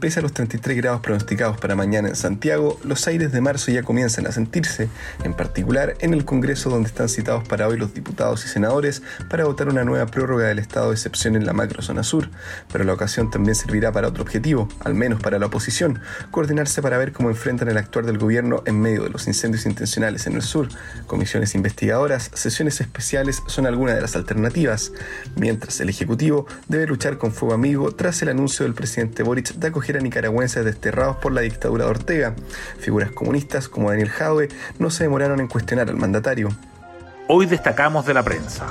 Pese a los 33 grados pronosticados para mañana en Santiago, los aires de marzo ya comienzan a sentirse, en particular en el Congreso donde están citados para hoy los diputados y senadores para votar una nueva prórroga del estado de excepción en la macrozona sur, pero la ocasión también servirá para otro objetivo, al menos para la oposición, coordinarse para ver cómo enfrentan el actuar del gobierno en medio de los incendios intencionales en el sur. Comisiones investigadoras, sesiones especiales son algunas de las alternativas, mientras el Ejecutivo debe luchar con fuego amigo tras el anuncio del presidente Boric de acoger a nicaragüenses desterrados por la dictadura de Ortega. Figuras comunistas como Daniel Jadwe no se demoraron en cuestionar al mandatario. Hoy destacamos de la prensa.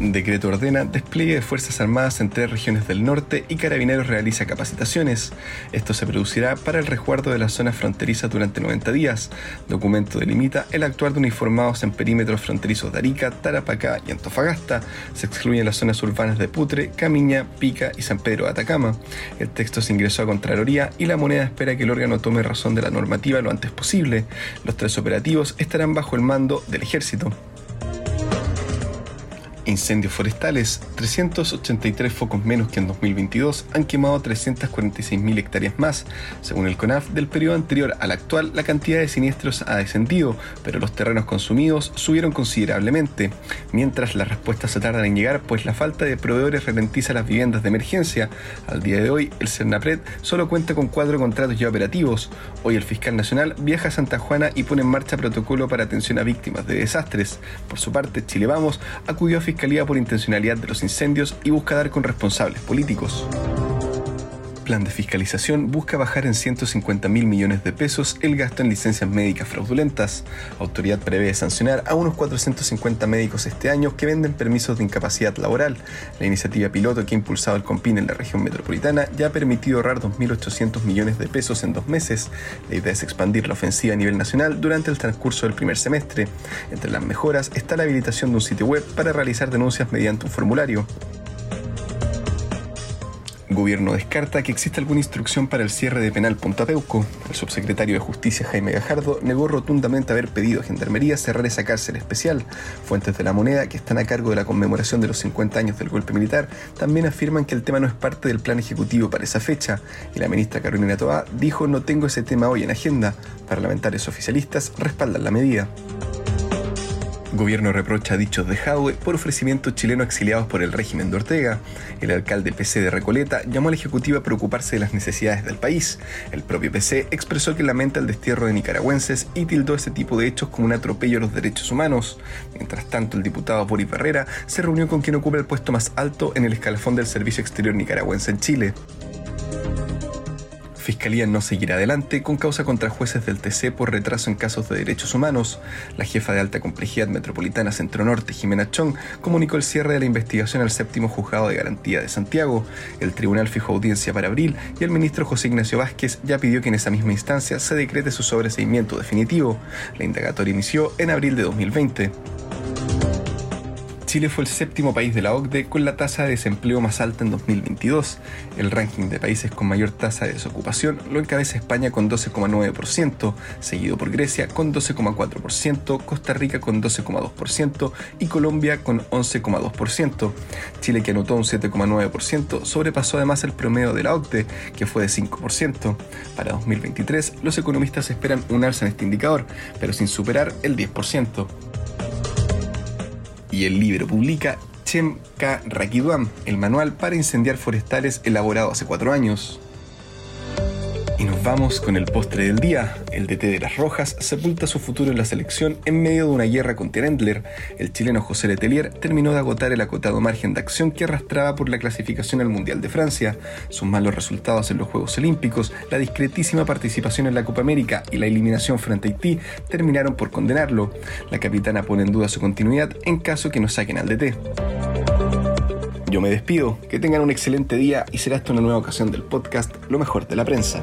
Decreto ordena despliegue de Fuerzas Armadas en tres regiones del norte y Carabineros realiza capacitaciones. Esto se producirá para el resguardo de las zonas fronterizas durante 90 días. Documento delimita el actuar de uniformados en perímetros fronterizos de Arica, Tarapacá y Antofagasta. Se excluyen las zonas urbanas de Putre, Camiña, Pica y San Pedro de Atacama. El texto se ingresó a Contraloría y la moneda espera que el órgano tome razón de la normativa lo antes posible. Los tres operativos estarán bajo el mando del ejército. Incendios forestales, 383 focos menos que en 2022 han quemado 346.000 hectáreas más. Según el CONAF, del periodo anterior al actual, la cantidad de siniestros ha descendido, pero los terrenos consumidos subieron considerablemente, mientras las respuestas se tardan en llegar, pues la falta de proveedores ralentiza las viviendas de emergencia. Al día de hoy, el CERNAPRED solo cuenta con cuatro contratos ya operativos. Hoy el fiscal nacional viaja a Santa Juana y pone en marcha protocolo para atención a víctimas de desastres. Por su parte, Chile Vamos acudió a fiscal por intencionalidad de los incendios y busca dar con responsables políticos plan de fiscalización busca bajar en 150 mil millones de pesos el gasto en licencias médicas fraudulentas. Autoridad prevé sancionar a unos 450 médicos este año que venden permisos de incapacidad laboral. La iniciativa piloto que ha impulsado el COMPIN en la región metropolitana ya ha permitido ahorrar 2.800 millones de pesos en dos meses. La idea es expandir la ofensiva a nivel nacional durante el transcurso del primer semestre. Entre las mejoras está la habilitación de un sitio web para realizar denuncias mediante un formulario gobierno descarta que exista alguna instrucción para el cierre de penal Punta Peuco. El subsecretario de Justicia Jaime Gajardo negó rotundamente haber pedido a Gendarmería cerrar esa cárcel especial. Fuentes de la moneda, que están a cargo de la conmemoración de los 50 años del golpe militar, también afirman que el tema no es parte del plan ejecutivo para esa fecha. Y la ministra Carolina Toá dijo no tengo ese tema hoy en agenda. Parlamentarios oficialistas respaldan la medida. Gobierno reprocha dichos de Jadwe por ofrecimientos chilenos exiliados por el régimen de Ortega. El alcalde PC de Recoleta llamó al Ejecutivo a preocuparse de las necesidades del país. El propio PC expresó que lamenta el destierro de nicaragüenses y tildó ese tipo de hechos como un atropello a los derechos humanos. Mientras tanto, el diputado Boris Barrera se reunió con quien ocupa el puesto más alto en el escalafón del Servicio Exterior Nicaragüense en Chile. Fiscalía no seguirá adelante con causa contra jueces del TC por retraso en casos de derechos humanos. La jefa de alta complejidad metropolitana Centro Norte, Jimena Chong, comunicó el cierre de la investigación al séptimo juzgado de garantía de Santiago. El tribunal fijó audiencia para abril y el ministro José Ignacio Vázquez ya pidió que en esa misma instancia se decrete su sobreseimiento definitivo. La indagatoria inició en abril de 2020. Chile fue el séptimo país de la OCDE con la tasa de desempleo más alta en 2022. El ranking de países con mayor tasa de desocupación lo encabeza España con 12,9%, seguido por Grecia con 12,4%, Costa Rica con 12,2% y Colombia con 11,2%. Chile, que anotó un 7,9%, sobrepasó además el promedio de la OCDE, que fue de 5%. Para 2023, los economistas esperan un alza en este indicador, pero sin superar el 10% y el libro publica Chem K. El manual para incendiar forestales elaborado hace cuatro años. Y nos vamos con el postre del día. El DT de las Rojas sepulta su futuro en la selección en medio de una guerra con Terendler. El chileno José Letelier terminó de agotar el acotado margen de acción que arrastraba por la clasificación al Mundial de Francia. Sus malos resultados en los Juegos Olímpicos, la discretísima participación en la Copa América y la eliminación frente a Haití terminaron por condenarlo. La capitana pone en duda su continuidad en caso que no saquen al DT. Yo me despido, que tengan un excelente día y será hasta una nueva ocasión del podcast Lo mejor de la prensa.